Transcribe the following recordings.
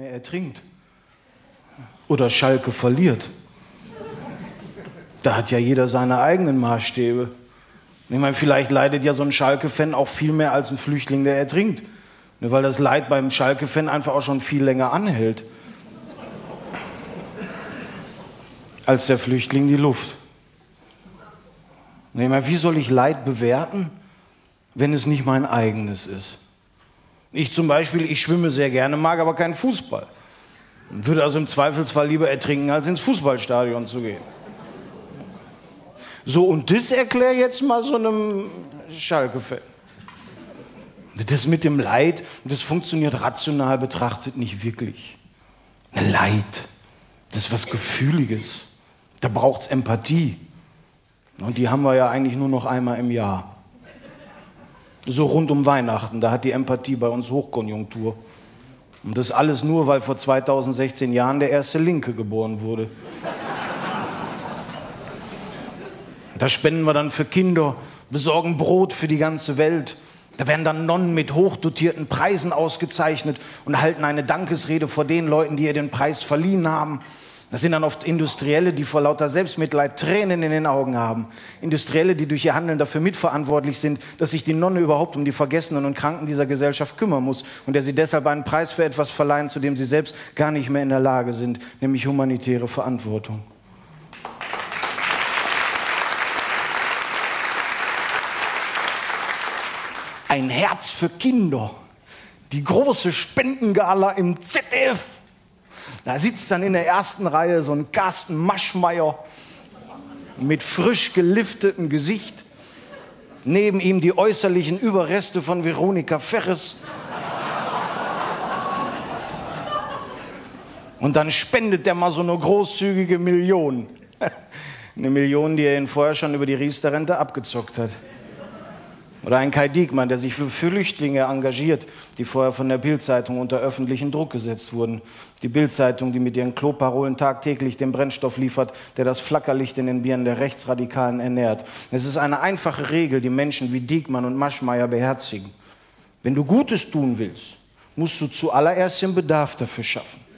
mehr ertrinkt. Oder Schalke verliert. Da hat ja jeder seine eigenen Maßstäbe. Ich meine, vielleicht leidet ja so ein Schalke-Fan auch viel mehr als ein Flüchtling, der ertrinkt. Ne, weil das Leid beim Schalke-Fan einfach auch schon viel länger anhält. Als der Flüchtling die Luft. Ich meine, wie soll ich Leid bewerten, wenn es nicht mein eigenes ist? Ich zum Beispiel, ich schwimme sehr gerne, mag aber keinen Fußball. Würde also im Zweifelsfall lieber ertrinken, als ins Fußballstadion zu gehen. So, und das erklär jetzt mal so einem Schalke-Fan. Das mit dem Leid, das funktioniert rational betrachtet nicht wirklich. Leid, das ist was Gefühliges. Da braucht es Empathie. Und die haben wir ja eigentlich nur noch einmal im Jahr. So rund um Weihnachten, da hat die Empathie bei uns Hochkonjunktur. Und das alles nur, weil vor 2016 Jahren der erste Linke geboren wurde. Da spenden wir dann für Kinder, besorgen Brot für die ganze Welt. Da werden dann Nonnen mit hochdotierten Preisen ausgezeichnet und halten eine Dankesrede vor den Leuten, die ihr den Preis verliehen haben. Das sind dann oft Industrielle, die vor lauter Selbstmitleid Tränen in den Augen haben. Industrielle, die durch ihr Handeln dafür mitverantwortlich sind, dass sich die Nonne überhaupt um die Vergessenen und Kranken dieser Gesellschaft kümmern muss und der sie deshalb einen Preis für etwas verleihen, zu dem sie selbst gar nicht mehr in der Lage sind, nämlich humanitäre Verantwortung. Ein Herz für Kinder. Die große Spendengala im ZDF. Da sitzt dann in der ersten Reihe so ein Carsten Maschmeyer mit frisch geliftetem Gesicht. Neben ihm die äußerlichen Überreste von Veronika Ferres. Und dann spendet der mal so eine großzügige Million. Eine Million, die er ihn vorher schon über die Riester-Rente abgezockt hat. Oder ein Kai Diekmann, der sich für Flüchtlinge engagiert, die vorher von der Bildzeitung unter öffentlichen Druck gesetzt wurden. Die Bildzeitung, die mit ihren Kloparolen tagtäglich den Brennstoff liefert, der das Flackerlicht in den Birnen der Rechtsradikalen ernährt. Es ist eine einfache Regel, die Menschen wie Diekmann und Maschmeyer beherzigen. Wenn du Gutes tun willst, musst du zuallererst den Bedarf dafür schaffen.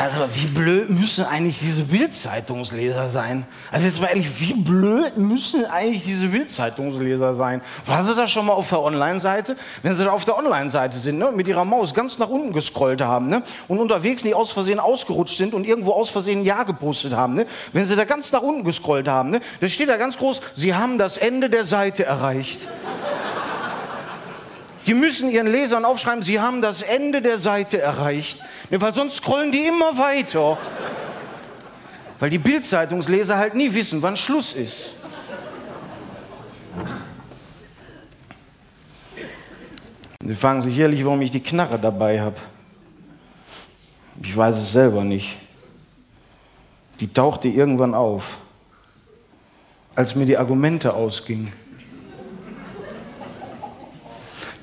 Also, wie blöd müssen eigentlich diese Bildzeitungsleser sein? Also jetzt mal ehrlich, wie blöd müssen eigentlich diese Bildzeitungsleser sein? Waren Sie da schon mal auf der Online-Seite? Wenn Sie da auf der Online-Seite sind, ne, mit Ihrer Maus ganz nach unten gescrollt haben ne, und unterwegs nicht aus Versehen ausgerutscht sind und irgendwo aus Versehen Ja gepostet haben, ne, wenn Sie da ganz nach unten gescrollt haben, ne, da steht da ganz groß, Sie haben das Ende der Seite erreicht. Die müssen ihren Lesern aufschreiben, sie haben das Ende der Seite erreicht, weil sonst scrollen die immer weiter. Weil die Bildzeitungsleser halt nie wissen, wann Schluss ist. Sie fragen sich jährlich, warum ich die Knarre dabei habe. Ich weiß es selber nicht. Die tauchte irgendwann auf, als mir die Argumente ausgingen.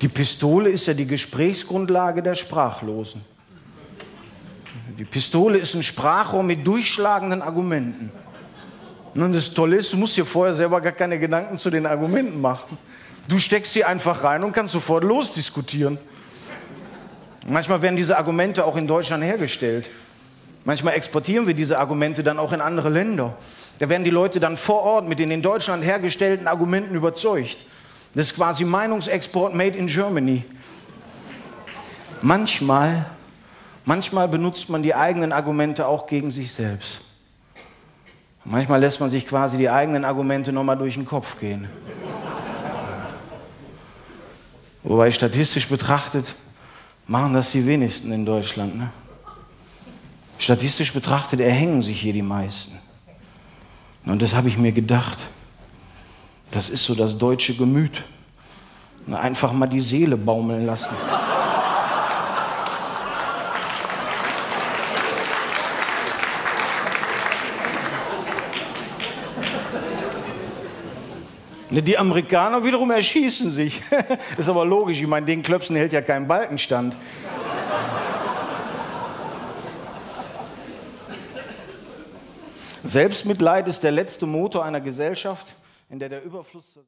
Die Pistole ist ja die Gesprächsgrundlage der Sprachlosen. Die Pistole ist ein Sprachrohr mit durchschlagenden Argumenten. Und das Tolle ist, du musst dir vorher selber gar keine Gedanken zu den Argumenten machen. Du steckst sie einfach rein und kannst sofort losdiskutieren. Manchmal werden diese Argumente auch in Deutschland hergestellt. Manchmal exportieren wir diese Argumente dann auch in andere Länder. Da werden die Leute dann vor Ort mit den in Deutschland hergestellten Argumenten überzeugt. Das ist quasi Meinungsexport made in Germany. Manchmal, manchmal benutzt man die eigenen Argumente auch gegen sich selbst. Manchmal lässt man sich quasi die eigenen Argumente nochmal durch den Kopf gehen. Wobei statistisch betrachtet machen das die wenigsten in Deutschland. Ne? Statistisch betrachtet erhängen sich hier die meisten. Und das habe ich mir gedacht. Das ist so das deutsche Gemüt. Einfach mal die Seele baumeln lassen. Die Amerikaner wiederum erschießen sich. ist aber logisch, ich meine, den Klöpsen hält ja keinen Balkenstand. Selbstmitleid ist der letzte Motor einer Gesellschaft, in der der Überfluss